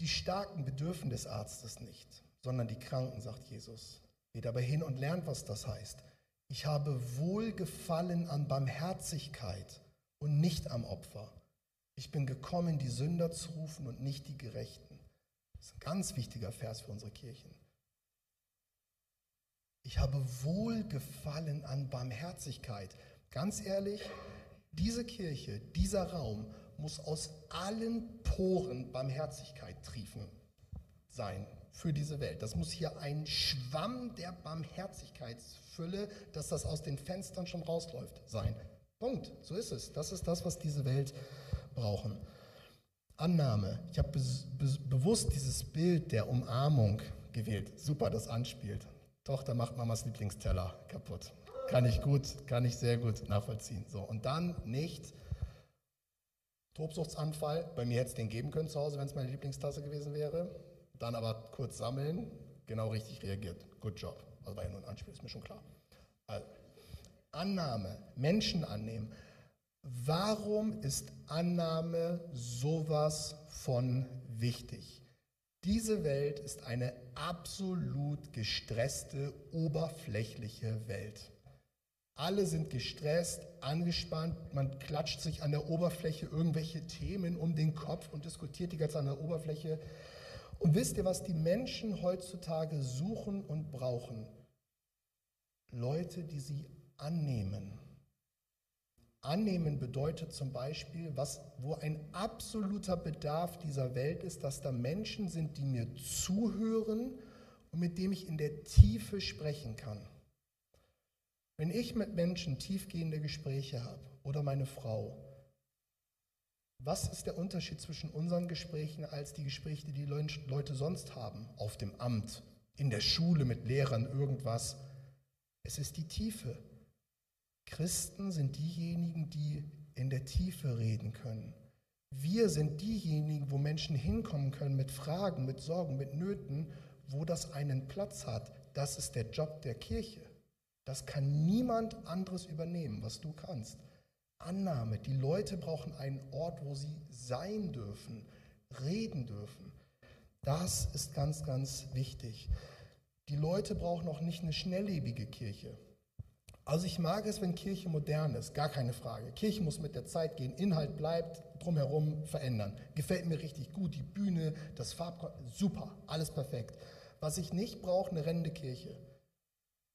Die Starken bedürfen des Arztes nicht, sondern die Kranken, sagt Jesus. Geht aber hin und lernt, was das heißt. Ich habe Wohlgefallen an Barmherzigkeit und nicht am Opfer. Ich bin gekommen, die Sünder zu rufen und nicht die Gerechten. Das ist ein ganz wichtiger Vers für unsere Kirchen. Ich habe Wohlgefallen an Barmherzigkeit. Ganz ehrlich, diese Kirche, dieser Raum muss aus allen Poren Barmherzigkeit triefen sein für diese Welt. Das muss hier ein Schwamm der Barmherzigkeitsfülle, dass das aus den Fenstern schon rausläuft, sein. Punkt. So ist es. Das ist das, was diese Welt brauchen. Annahme. Ich habe be be bewusst dieses Bild der Umarmung gewählt. Super, das anspielt. Tochter macht Mamas Lieblingsteller kaputt. Kann ich gut, kann ich sehr gut nachvollziehen. So, und dann nicht Tobsuchtsanfall. Bei mir hätte es den geben können zu Hause, wenn es meine Lieblingstasse gewesen wäre. Dann aber kurz sammeln, genau richtig reagiert. Good job. Also war ja nur ein Anspiel, ist mir schon klar. Also, Annahme, Menschen annehmen. Warum ist Annahme sowas von wichtig? Diese Welt ist eine absolut gestresste, oberflächliche Welt. Alle sind gestresst, angespannt, man klatscht sich an der Oberfläche irgendwelche Themen um den Kopf und diskutiert die ganze an der Oberfläche. Und wisst ihr, was die Menschen heutzutage suchen und brauchen? Leute, die sie annehmen. Annehmen bedeutet zum Beispiel, was, wo ein absoluter Bedarf dieser Welt ist, dass da Menschen sind, die mir zuhören und mit denen ich in der Tiefe sprechen kann. Wenn ich mit Menschen tiefgehende Gespräche habe oder meine Frau, was ist der Unterschied zwischen unseren Gesprächen als die Gespräche, die die Leute sonst haben, auf dem Amt, in der Schule mit Lehrern, irgendwas? Es ist die Tiefe. Christen sind diejenigen, die in der Tiefe reden können. Wir sind diejenigen, wo Menschen hinkommen können mit Fragen, mit Sorgen, mit Nöten, wo das einen Platz hat. Das ist der Job der Kirche. Das kann niemand anderes übernehmen, was du kannst. Annahme. Die Leute brauchen einen Ort, wo sie sein dürfen, reden dürfen. Das ist ganz, ganz wichtig. Die Leute brauchen auch nicht eine schnelllebige Kirche. Also ich mag es, wenn Kirche modern ist, gar keine Frage. Kirche muss mit der Zeit gehen, Inhalt bleibt, drumherum verändern. Gefällt mir richtig gut, die Bühne, das Farb, super, alles perfekt. Was ich nicht brauche, eine rennende Kirche.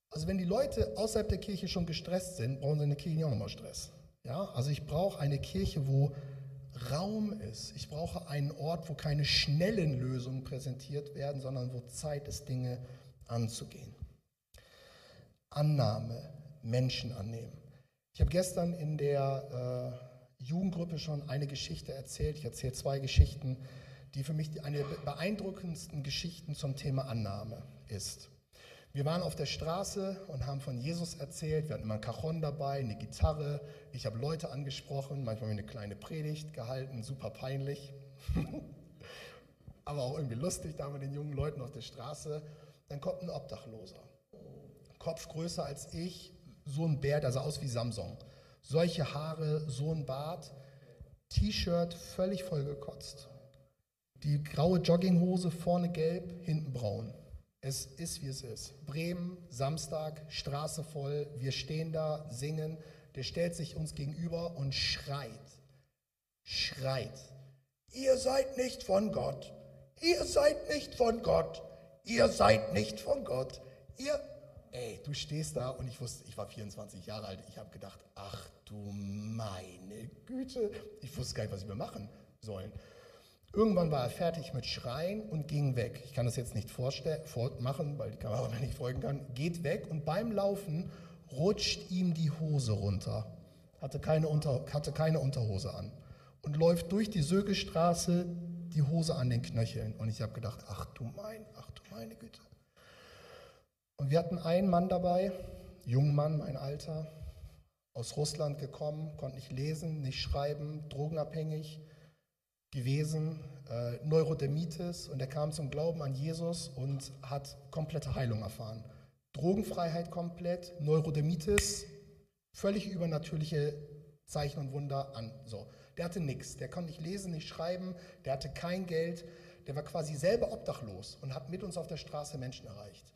Also wenn die Leute außerhalb der Kirche schon gestresst sind, brauchen sie in der Kirche auch nochmal Stress. Ja, also ich brauche eine Kirche, wo Raum ist. Ich brauche einen Ort, wo keine schnellen Lösungen präsentiert werden, sondern wo Zeit ist, Dinge anzugehen. Annahme, Menschen annehmen. Ich habe gestern in der äh, Jugendgruppe schon eine Geschichte erzählt. Ich erzähle zwei Geschichten, die für mich eine beeindruckendsten Geschichten zum Thema Annahme ist. Wir waren auf der Straße und haben von Jesus erzählt. Wir hatten immer ein Cajon dabei, eine Gitarre. Ich habe Leute angesprochen, manchmal eine kleine Predigt gehalten, super peinlich. Aber auch irgendwie lustig, da mit den jungen Leuten auf der Straße. Dann kommt ein Obdachloser. Kopf größer als ich, so ein Bär, der sah aus wie Samsung. Solche Haare, so ein Bart, T-Shirt völlig vollgekotzt. Die graue Jogginghose vorne gelb, hinten braun. Es ist, wie es ist. Bremen, Samstag, Straße voll, wir stehen da, singen. Der stellt sich uns gegenüber und schreit, schreit. Ihr seid nicht von Gott. Ihr seid nicht von Gott. Ihr seid nicht von Gott. Ihr, ey, du stehst da und ich wusste, ich war 24 Jahre alt. Ich habe gedacht, ach du meine Güte. Ich wusste gar nicht, was wir machen sollen. Irgendwann war er fertig mit Schreien und ging weg. Ich kann das jetzt nicht vormachen, weil die Kamera mir nicht folgen kann. Geht weg und beim Laufen rutscht ihm die Hose runter. Hatte keine, Unter, hatte keine Unterhose an. Und läuft durch die Sögestraße die Hose an den Knöcheln. Und ich habe gedacht, ach du mein, ach du meine Güte. Und wir hatten einen Mann dabei, jungen Mann, mein Alter, aus Russland gekommen, konnte nicht lesen, nicht schreiben, drogenabhängig gewesen, äh, Neurodermitis und er kam zum Glauben an Jesus und hat komplette Heilung erfahren. Drogenfreiheit komplett, Neurodermitis, völlig übernatürliche Zeichen und Wunder an. So, der hatte nichts, der konnte nicht lesen, nicht schreiben, der hatte kein Geld, der war quasi selber obdachlos und hat mit uns auf der Straße Menschen erreicht.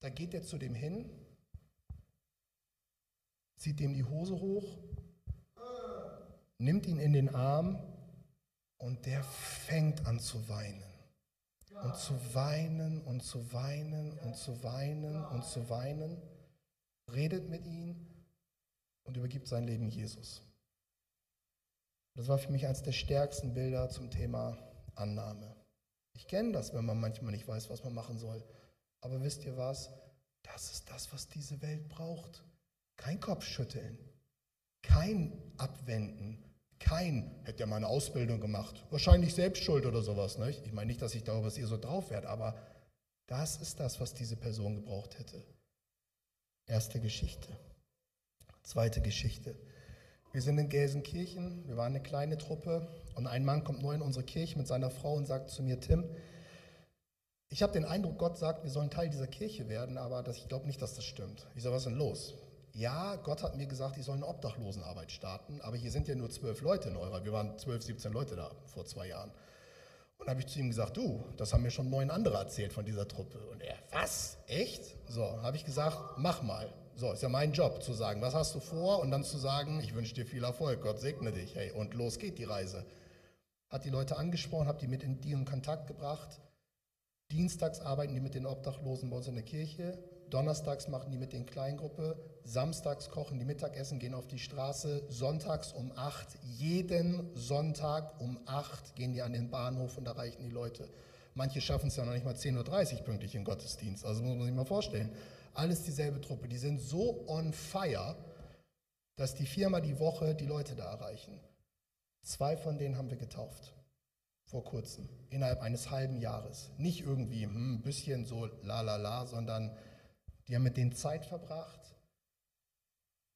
Da geht er zu dem hin, zieht dem die Hose hoch, nimmt ihn in den Arm und der fängt an zu weinen. Und zu weinen und zu weinen und zu weinen und zu weinen, redet mit ihm und übergibt sein Leben Jesus. Das war für mich eines der stärksten Bilder zum Thema Annahme. Ich kenne das, wenn man manchmal nicht weiß, was man machen soll. Aber wisst ihr was? Das ist das, was diese Welt braucht. Kein Kopfschütteln, kein Abwenden, kein, hätte ja mal eine Ausbildung gemacht, wahrscheinlich selbst schuld oder sowas. Nicht? Ich meine nicht, dass ich glaube, dass ihr so drauf wärt, aber das ist das, was diese Person gebraucht hätte. Erste Geschichte. Zweite Geschichte. Wir sind in Gelsenkirchen, wir waren eine kleine Truppe und ein Mann kommt neu in unsere Kirche mit seiner Frau und sagt zu mir, Tim, ich habe den Eindruck, Gott sagt, wir sollen Teil dieser Kirche werden, aber das, ich glaube nicht, dass das stimmt. Ich sage, was ist denn los? Ja, Gott hat mir gesagt, ich soll eine Obdachlosenarbeit starten, aber hier sind ja nur zwölf Leute in eurer. Wir waren zwölf, 17 Leute da vor zwei Jahren. Und habe ich zu ihm gesagt, du, das haben mir schon neun andere erzählt von dieser Truppe. Und er, was? Echt? So, habe ich gesagt, mach mal. So, ist ja mein Job zu sagen, was hast du vor? Und dann zu sagen, ich wünsche dir viel Erfolg, Gott segne dich. Hey, und los geht die Reise. Hat die Leute angesprochen, habe die mit in die in Kontakt gebracht. Dienstags arbeiten die mit den Obdachlosen bei uns in der Kirche. Donnerstags machen die mit den Kleingruppe. Samstags kochen die Mittagessen, gehen auf die Straße. Sonntags um 8, jeden Sonntag um 8 gehen die an den Bahnhof und erreichen die Leute. Manche schaffen es ja noch nicht mal 10.30 Uhr pünktlich in Gottesdienst. Also muss man sich mal vorstellen. Alles dieselbe Truppe. Die sind so on fire, dass die viermal die Woche die Leute da erreichen. Zwei von denen haben wir getauft vor kurzem, innerhalb eines halben Jahres. Nicht irgendwie hm, ein bisschen so la la la, sondern die haben mit denen Zeit verbracht.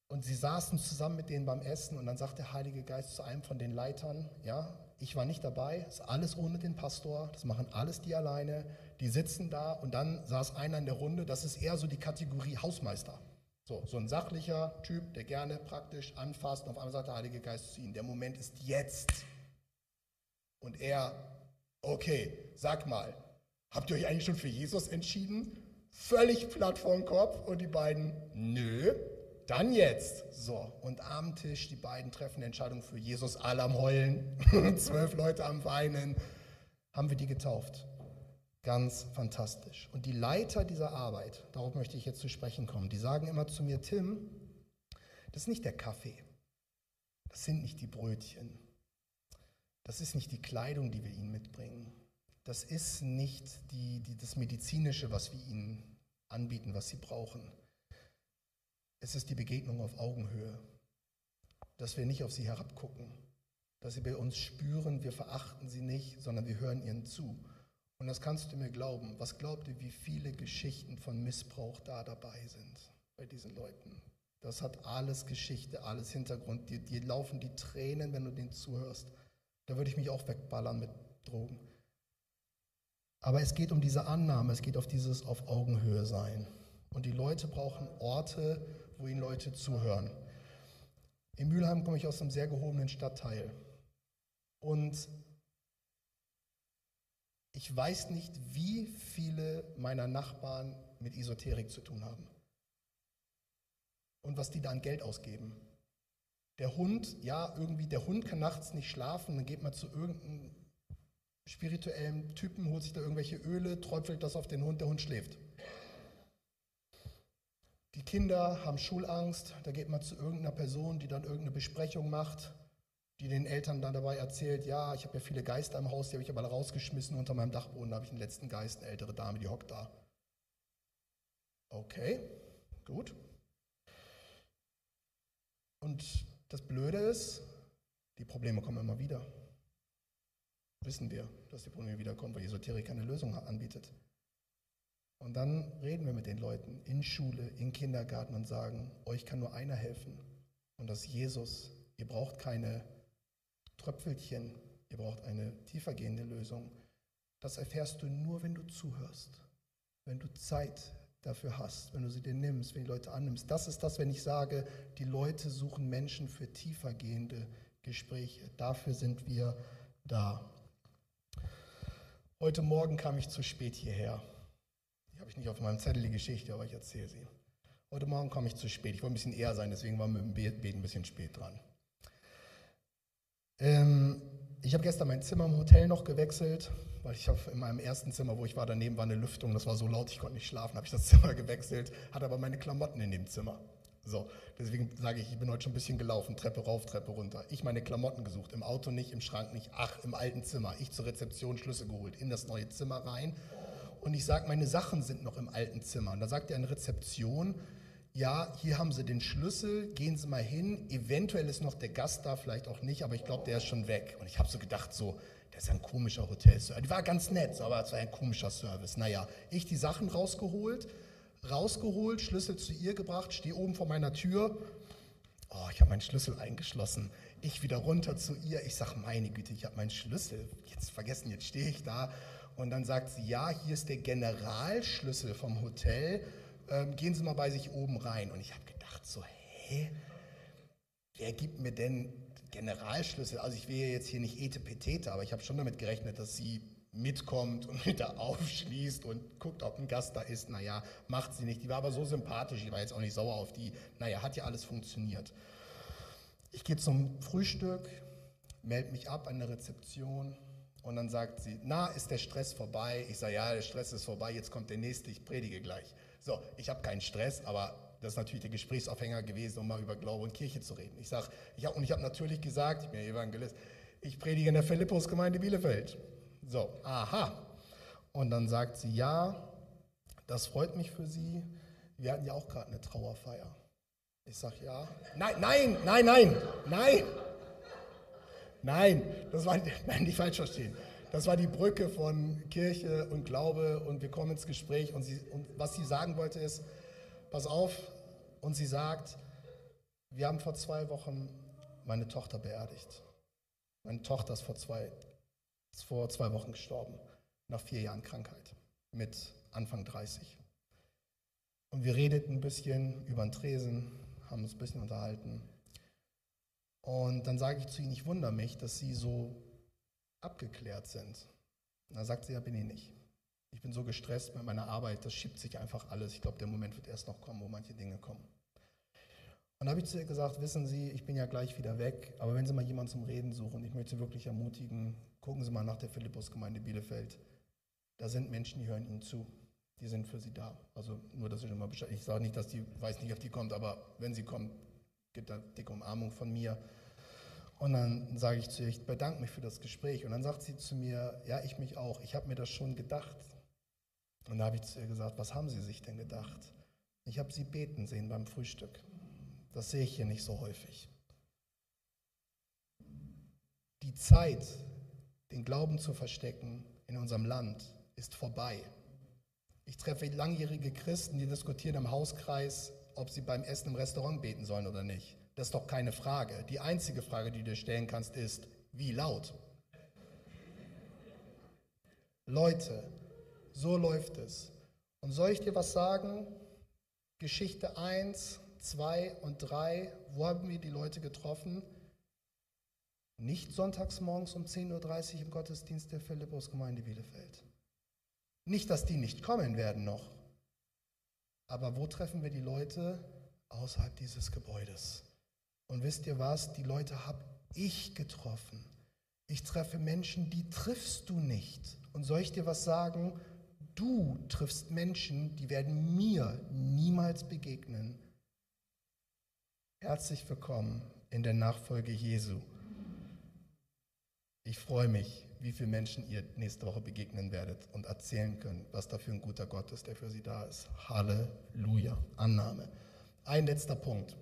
Und sie saßen zusammen mit denen beim Essen und dann sagt der Heilige Geist zu einem von den Leitern, ja, ich war nicht dabei, ist alles ohne den Pastor, das machen alles die alleine, die sitzen da und dann saß einer in der Runde, das ist eher so die Kategorie Hausmeister. So, so ein sachlicher Typ, der gerne praktisch anfasst und auf einmal sagt der Heilige Geist zu ihm, der Moment ist jetzt. Und er, okay, sag mal, habt ihr euch eigentlich schon für Jesus entschieden? Völlig platt vor Kopf und die beiden, nö, dann jetzt. So, und am Tisch, die beiden treffen eine Entscheidung für Jesus, alle am Heulen, zwölf Leute am Weinen, haben wir die getauft. Ganz fantastisch. Und die Leiter dieser Arbeit, darauf möchte ich jetzt zu sprechen kommen, die sagen immer zu mir, Tim, das ist nicht der Kaffee, das sind nicht die Brötchen, das ist nicht die Kleidung, die wir ihnen mitbringen. Das ist nicht die, die, das Medizinische, was wir ihnen anbieten, was sie brauchen. Es ist die Begegnung auf Augenhöhe, dass wir nicht auf sie herabgucken, dass sie bei uns spüren, wir verachten sie nicht, sondern wir hören ihnen zu. Und das kannst du mir glauben. Was glaubt ihr, wie viele Geschichten von Missbrauch da dabei sind bei diesen Leuten? Das hat alles Geschichte, alles Hintergrund. Dir, dir laufen die Tränen, wenn du denen zuhörst. Da würde ich mich auch wegballern mit Drogen. Aber es geht um diese Annahme, es geht auf dieses auf Augenhöhe sein. Und die Leute brauchen Orte, wo ihnen Leute zuhören. In Mülheim komme ich aus einem sehr gehobenen Stadtteil. Und ich weiß nicht, wie viele meiner Nachbarn mit Esoterik zu tun haben. Und was die da an Geld ausgeben. Der Hund, ja, irgendwie, der Hund kann nachts nicht schlafen, dann geht man zu irgendeinem spirituellen Typen, holt sich da irgendwelche Öle, träufelt das auf den Hund, der Hund schläft. Die Kinder haben Schulangst, da geht man zu irgendeiner Person, die dann irgendeine Besprechung macht, die den Eltern dann dabei erzählt, ja, ich habe ja viele Geister im Haus, die habe ich aber rausgeschmissen, unter meinem Dachboden habe ich den letzten Geist, eine ältere Dame, die hockt da. Okay, gut. Und das Blöde ist, die Probleme kommen immer wieder. Wissen wir, dass die Probleme wiederkommen, weil Esoterik keine Lösung anbietet. Und dann reden wir mit den Leuten in Schule, in Kindergarten und sagen, euch kann nur einer helfen. Und das ist Jesus. Ihr braucht keine Tröpfelchen, ihr braucht eine tiefergehende Lösung. Das erfährst du nur, wenn du zuhörst, wenn du Zeit dafür hast, wenn du sie dir nimmst, wenn die Leute annimmst. Das ist das, wenn ich sage, die Leute suchen Menschen für tiefergehende Gespräche. Dafür sind wir da. Heute Morgen kam ich zu spät hierher. Die habe ich nicht auf meinem Zettel, die Geschichte, aber ich erzähle sie. Heute Morgen kam ich zu spät. Ich wollte ein bisschen eher sein, deswegen war mit dem Beten ein bisschen spät dran. Ähm, ich habe gestern mein Zimmer im Hotel noch gewechselt, weil ich habe in meinem ersten Zimmer, wo ich war, daneben war eine Lüftung, das war so laut, ich konnte nicht schlafen, habe ich das Zimmer gewechselt, hatte aber meine Klamotten in dem Zimmer. So, deswegen sage ich, ich bin heute schon ein bisschen gelaufen, Treppe rauf, Treppe runter. Ich meine Klamotten gesucht, im Auto nicht, im Schrank nicht, ach, im alten Zimmer. Ich zur Rezeption Schlüssel geholt, in das neue Zimmer rein. Und ich sage, meine Sachen sind noch im alten Zimmer. Und da sagt er in Rezeption, ja, hier haben Sie den Schlüssel, gehen Sie mal hin. Eventuell ist noch der Gast da, vielleicht auch nicht, aber ich glaube, der ist schon weg. Und ich habe so gedacht, so, das ist ein komischer Hotelservice. Die war ganz nett, aber es war ein komischer Service. Naja, ich die Sachen rausgeholt, rausgeholt, Schlüssel zu ihr gebracht, stehe oben vor meiner Tür. Oh, ich habe meinen Schlüssel eingeschlossen. Ich wieder runter zu ihr. Ich sage, meine Güte, ich habe meinen Schlüssel jetzt vergessen. Jetzt stehe ich da. Und dann sagt sie, ja, hier ist der Generalschlüssel vom Hotel. Ähm, gehen Sie mal bei sich oben rein. Und ich habe gedacht, so, hä? Wer gibt mir denn Generalschlüssel? Also ich will jetzt hier nicht Etepetete, aber ich habe schon damit gerechnet, dass sie mitkommt und wieder aufschließt und guckt, ob ein Gast da ist. Naja, macht sie nicht. Die war aber so sympathisch, ich war jetzt auch nicht sauer auf die. Naja, hat ja alles funktioniert. Ich gehe zum Frühstück, melde mich ab an der Rezeption und dann sagt sie, na, ist der Stress vorbei? Ich sage, ja, der Stress ist vorbei, jetzt kommt der nächste, ich predige gleich. So, ich habe keinen Stress, aber das ist natürlich der Gesprächsaufhänger gewesen, um mal über Glaube und Kirche zu reden. Ich sage, hab, und ich habe natürlich gesagt, ich bin Evangelist, ich predige in der Philippus-Gemeinde Bielefeld. So, aha. Und dann sagt sie, ja, das freut mich für Sie. Wir hatten ja auch gerade eine Trauerfeier. Ich sage, ja. Nein, nein, nein, nein, nein. Nein, das war, nein, nicht falsch verstehen. Das war die Brücke von Kirche und Glaube und wir kommen ins Gespräch und, sie, und was sie sagen wollte ist, pass auf, und sie sagt, wir haben vor zwei Wochen meine Tochter beerdigt. Meine Tochter ist vor zwei ist vor zwei Wochen gestorben, nach vier Jahren Krankheit, mit Anfang 30. Und wir redeten ein bisschen über den Tresen, haben uns ein bisschen unterhalten. Und dann sage ich zu ihnen, ich wundere mich, dass sie so abgeklärt sind. Und dann sagt sie, ja, bin ich nicht. Ich bin so gestresst mit meiner Arbeit, das schiebt sich einfach alles. Ich glaube, der Moment wird erst noch kommen, wo manche Dinge kommen. Und habe ich zu ihr gesagt, wissen Sie, ich bin ja gleich wieder weg, aber wenn Sie mal jemanden zum Reden suchen, ich möchte Sie wirklich ermutigen, Gucken Sie mal nach der Philippus-Gemeinde Bielefeld. Da sind Menschen, die hören Ihnen zu. Die sind für Sie da. Also nur, dass ich schon mal Bescheid. Ich sage nicht, dass die, weiß nicht, ob die kommt, aber wenn sie kommt, gibt da dicke Umarmung von mir. Und dann sage ich zu ihr, ich bedanke mich für das Gespräch. Und dann sagt sie zu mir, ja, ich mich auch. Ich habe mir das schon gedacht. Und da habe ich zu ihr gesagt, was haben Sie sich denn gedacht? Ich habe Sie beten sehen beim Frühstück. Das sehe ich hier nicht so häufig. Die Zeit, den Glauben zu verstecken in unserem Land ist vorbei. Ich treffe langjährige Christen, die diskutieren im Hauskreis, ob sie beim Essen im Restaurant beten sollen oder nicht. Das ist doch keine Frage. Die einzige Frage, die du dir stellen kannst, ist, wie laut? Leute, so läuft es. Und soll ich dir was sagen? Geschichte 1, 2 und 3, wo haben wir die Leute getroffen? Nicht sonntags morgens um 10.30 Uhr im Gottesdienst der Philippus-Gemeinde Bielefeld. Nicht, dass die nicht kommen werden noch. Aber wo treffen wir die Leute? Außerhalb dieses Gebäudes. Und wisst ihr was? Die Leute habe ich getroffen. Ich treffe Menschen, die triffst du nicht. Und soll ich dir was sagen? Du triffst Menschen, die werden mir niemals begegnen. Herzlich willkommen in der Nachfolge Jesu. Ich freue mich, wie viele Menschen ihr nächste Woche begegnen werdet und erzählen können, was da für ein guter Gott ist, der für sie da ist. Halleluja. Annahme. Ein letzter Punkt.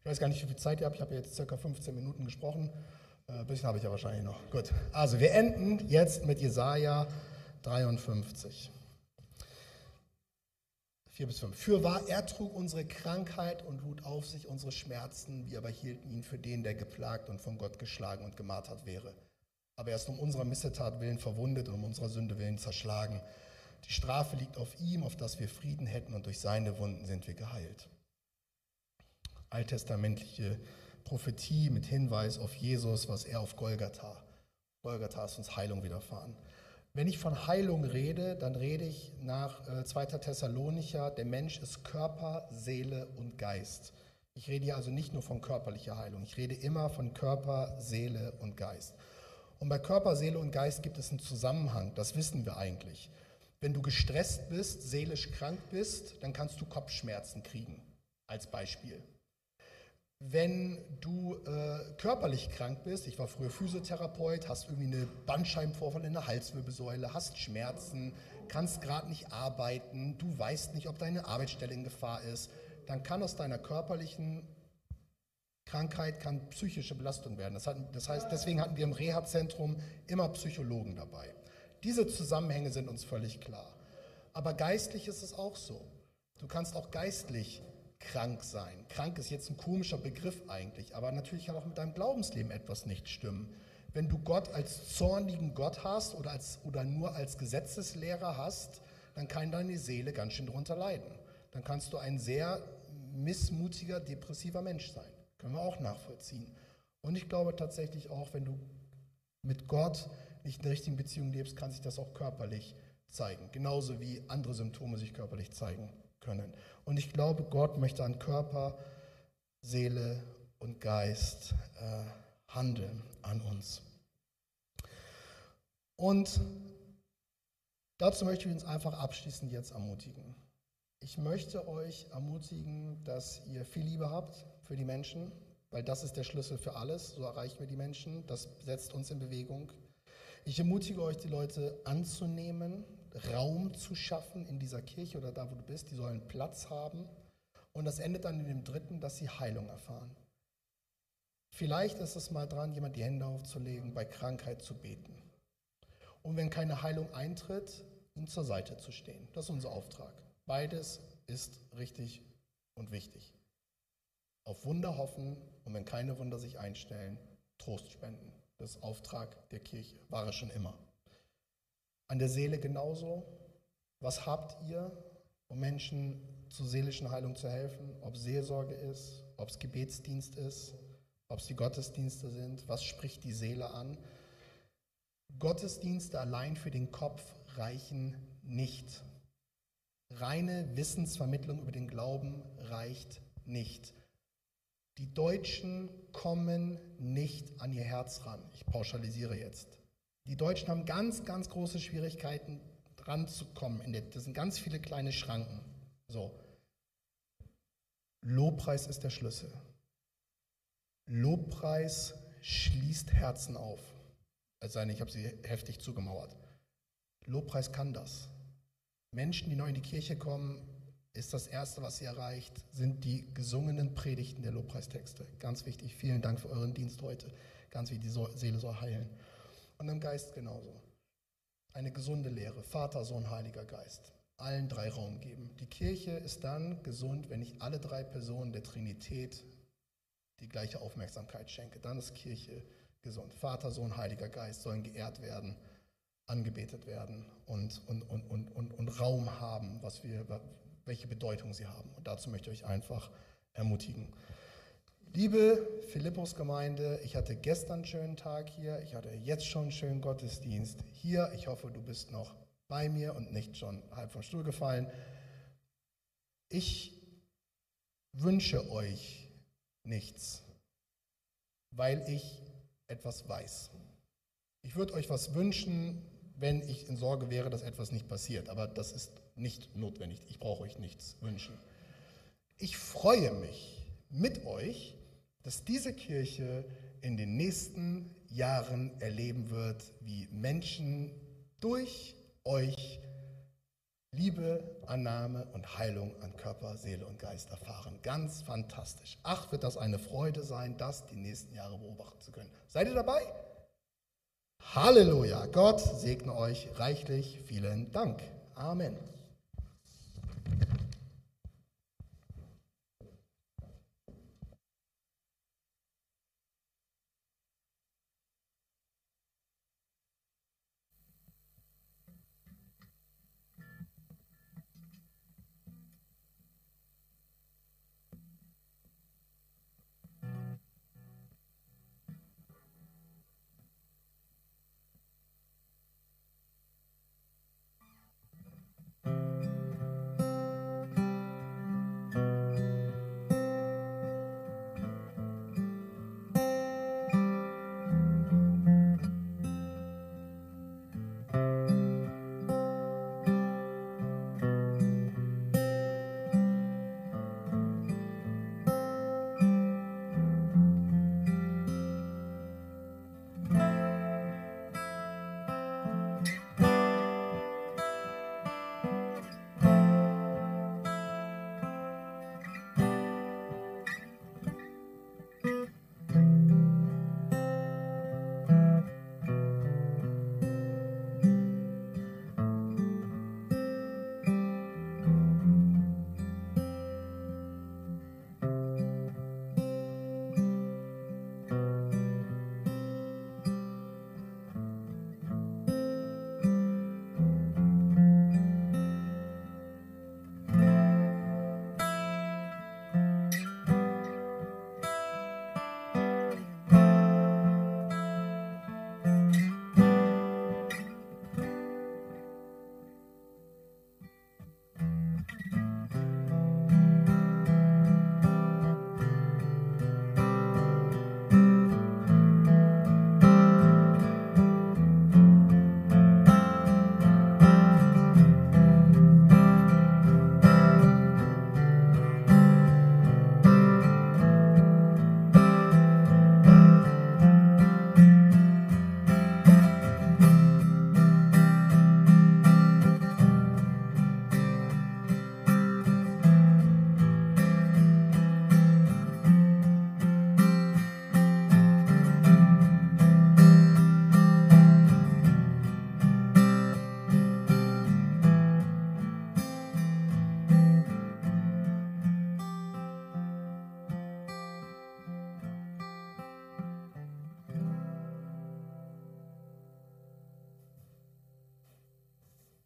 Ich weiß gar nicht, wie viel Zeit ihr habt. Ich habe jetzt circa 15 Minuten gesprochen. Ein äh, bisschen habe ich ja wahrscheinlich noch. Gut. Also, wir enden jetzt mit Jesaja 53. 4 bis 5. Für wahr, er trug unsere Krankheit und lud auf sich unsere Schmerzen, wir aber hielten ihn für den, der geplagt und von Gott geschlagen und gemartert wäre. Aber er ist um unserer Missetat willen verwundet und um unserer Sünde willen zerschlagen. Die Strafe liegt auf ihm, auf dass wir Frieden hätten und durch seine Wunden sind wir geheilt. Alttestamentliche Prophetie mit Hinweis auf Jesus, was er auf Golgatha. Golgatha ist uns Heilung widerfahren. Wenn ich von Heilung rede, dann rede ich nach 2. Äh, Thessalonicher, der Mensch ist Körper, Seele und Geist. Ich rede hier also nicht nur von körperlicher Heilung, ich rede immer von Körper, Seele und Geist. Und bei Körper, Seele und Geist gibt es einen Zusammenhang, das wissen wir eigentlich. Wenn du gestresst bist, seelisch krank bist, dann kannst du Kopfschmerzen kriegen, als Beispiel. Wenn du äh, körperlich krank bist, ich war früher Physiotherapeut, hast irgendwie eine Bandscheibenvorfall in der Halswirbelsäule, hast Schmerzen, kannst gerade nicht arbeiten, du weißt nicht, ob deine Arbeitsstelle in Gefahr ist, dann kann aus deiner körperlichen Krankheit kann psychische Belastung werden. Das, hat, das heißt, deswegen hatten wir im Reha-Zentrum immer Psychologen dabei. Diese Zusammenhänge sind uns völlig klar. Aber geistlich ist es auch so. Du kannst auch geistlich krank sein. Krank ist jetzt ein komischer Begriff eigentlich, aber natürlich kann auch mit deinem Glaubensleben etwas nicht stimmen. Wenn du Gott als zornigen Gott hast oder, als, oder nur als Gesetzeslehrer hast, dann kann deine Seele ganz schön darunter leiden. Dann kannst du ein sehr missmutiger, depressiver Mensch sein. Können wir auch nachvollziehen. Und ich glaube tatsächlich auch, wenn du mit Gott nicht in der richtigen Beziehung lebst, kann sich das auch körperlich zeigen. Genauso wie andere Symptome sich körperlich zeigen können. Und ich glaube, Gott möchte an Körper, Seele und Geist äh, handeln an uns. Und dazu möchte ich uns einfach abschließend jetzt ermutigen. Ich möchte euch ermutigen, dass ihr viel Liebe habt für die Menschen, weil das ist der Schlüssel für alles. So erreichen wir die Menschen. Das setzt uns in Bewegung. Ich ermutige euch, die Leute anzunehmen, Raum zu schaffen in dieser Kirche oder da, wo du bist. Die sollen Platz haben. Und das endet dann in dem dritten, dass sie Heilung erfahren. Vielleicht ist es mal dran, jemand die Hände aufzulegen, bei Krankheit zu beten. Und wenn keine Heilung eintritt, ihm zur Seite zu stehen. Das ist unser Auftrag. Beides ist richtig und wichtig. Auf Wunder hoffen und wenn keine Wunder sich einstellen, Trost spenden. Das Auftrag der Kirche, war es schon immer. An der Seele genauso. Was habt ihr, um Menschen zur seelischen Heilung zu helfen? Ob Seelsorge ist, ob es Gebetsdienst ist, ob es die Gottesdienste sind. Was spricht die Seele an? Gottesdienste allein für den Kopf reichen nicht. Reine Wissensvermittlung über den Glauben reicht nicht. Die Deutschen kommen nicht an ihr Herz ran. Ich pauschalisiere jetzt. Die Deutschen haben ganz, ganz große Schwierigkeiten, dran zu kommen. Das sind ganz viele kleine Schranken. So. Lobpreis ist der Schlüssel. Lobpreis schließt Herzen auf. Es sei denn, ich habe sie heftig zugemauert. Lobpreis kann das. Menschen, die neu in die Kirche kommen, ist das Erste, was sie erreicht, sind die gesungenen Predigten der Lobpreistexte. Ganz wichtig. Vielen Dank für euren Dienst heute. Ganz wichtig, die Seele soll heilen und im Geist genauso. Eine gesunde Lehre, Vater, Sohn, Heiliger Geist. Allen drei Raum geben. Die Kirche ist dann gesund, wenn ich alle drei Personen der Trinität die gleiche Aufmerksamkeit schenke. Dann ist Kirche gesund. Vater, Sohn, Heiliger Geist sollen geehrt werden, angebetet werden und, und, und, und, und, und Raum haben, was wir, welche Bedeutung sie haben. Und dazu möchte ich euch einfach ermutigen. Liebe Philippus-Gemeinde, ich hatte gestern einen schönen Tag hier, ich hatte jetzt schon einen schönen Gottesdienst hier. Ich hoffe, du bist noch bei mir und nicht schon halb vom Stuhl gefallen. Ich wünsche euch nichts, weil ich etwas weiß. Ich würde euch was wünschen, wenn ich in Sorge wäre, dass etwas nicht passiert, aber das ist nicht notwendig. Ich brauche euch nichts wünschen. Ich freue mich mit euch, dass diese Kirche in den nächsten Jahren erleben wird, wie Menschen durch euch Liebe, Annahme und Heilung an Körper, Seele und Geist erfahren. Ganz fantastisch. Ach, wird das eine Freude sein, das die nächsten Jahre beobachten zu können. Seid ihr dabei? Halleluja. Gott segne euch reichlich. Vielen Dank. Amen.